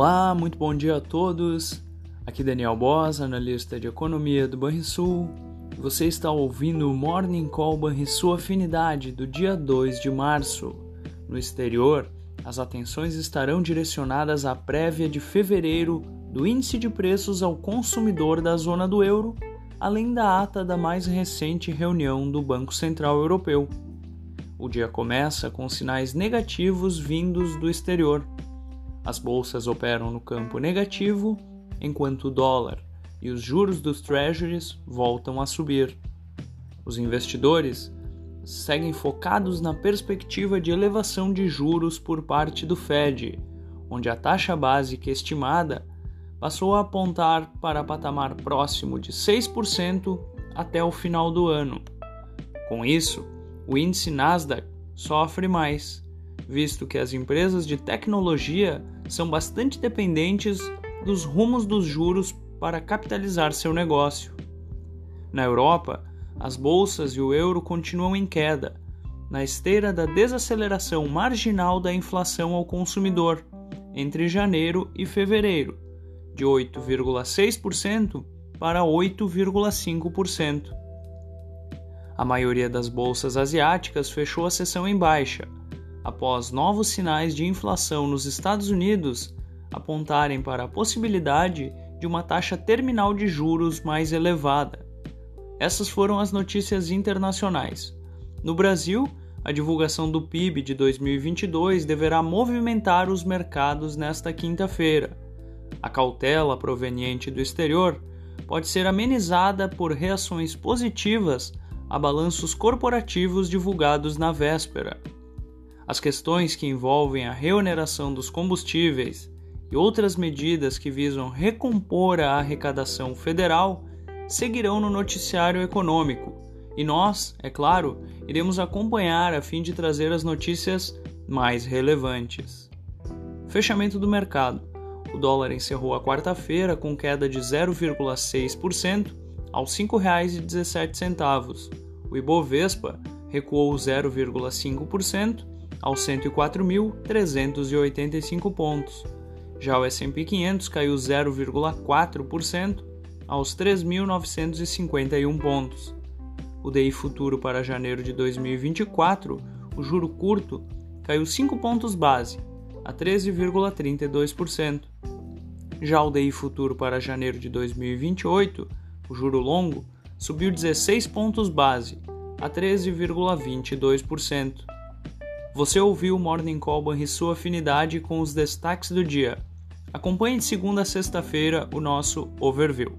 Olá, muito bom dia a todos. Aqui Daniel Boss, analista de economia do Banrisul. Você está ouvindo o Morning Call Banrisul Afinidade do dia 2 de março. No exterior, as atenções estarão direcionadas à prévia de fevereiro do índice de preços ao consumidor da zona do euro, além da ata da mais recente reunião do Banco Central Europeu. O dia começa com sinais negativos vindos do exterior as bolsas operam no campo negativo, enquanto o dólar e os juros dos treasuries voltam a subir. Os investidores seguem focados na perspectiva de elevação de juros por parte do Fed, onde a taxa básica estimada passou a apontar para patamar próximo de 6% até o final do ano. Com isso, o índice Nasdaq sofre mais, visto que as empresas de tecnologia são bastante dependentes dos rumos dos juros para capitalizar seu negócio. Na Europa, as bolsas e o euro continuam em queda, na esteira da desaceleração marginal da inflação ao consumidor entre janeiro e fevereiro, de 8,6% para 8,5%. A maioria das bolsas asiáticas fechou a sessão em baixa, após novos sinais de inflação nos Estados Unidos apontarem para a possibilidade de uma taxa terminal de juros mais elevada. Essas foram as notícias internacionais. No Brasil, a divulgação do PIB de 2022 deverá movimentar os mercados nesta quinta-feira. A cautela proveniente do exterior pode ser amenizada por reações positivas a balanços corporativos divulgados na véspera. As questões que envolvem a reoneração dos combustíveis e outras medidas que visam recompor a arrecadação federal seguirão no noticiário econômico e nós, é claro, iremos acompanhar a fim de trazer as notícias mais relevantes. Fechamento do mercado. O dólar encerrou a quarta-feira com queda de 0,6% aos R$ 5,17. O Ibovespa recuou 0,5% aos 104.385 pontos. Já o S&P 500 caiu 0,4% aos 3.951 pontos. O DI futuro para janeiro de 2024, o juro curto, caiu 5 pontos base, a 13,32%. Já o DI futuro para janeiro de 2028, o juro longo, subiu 16 pontos base, a 13,22%. Você ouviu o Morning Call e sua afinidade com os destaques do dia. Acompanhe de segunda a sexta-feira o nosso overview.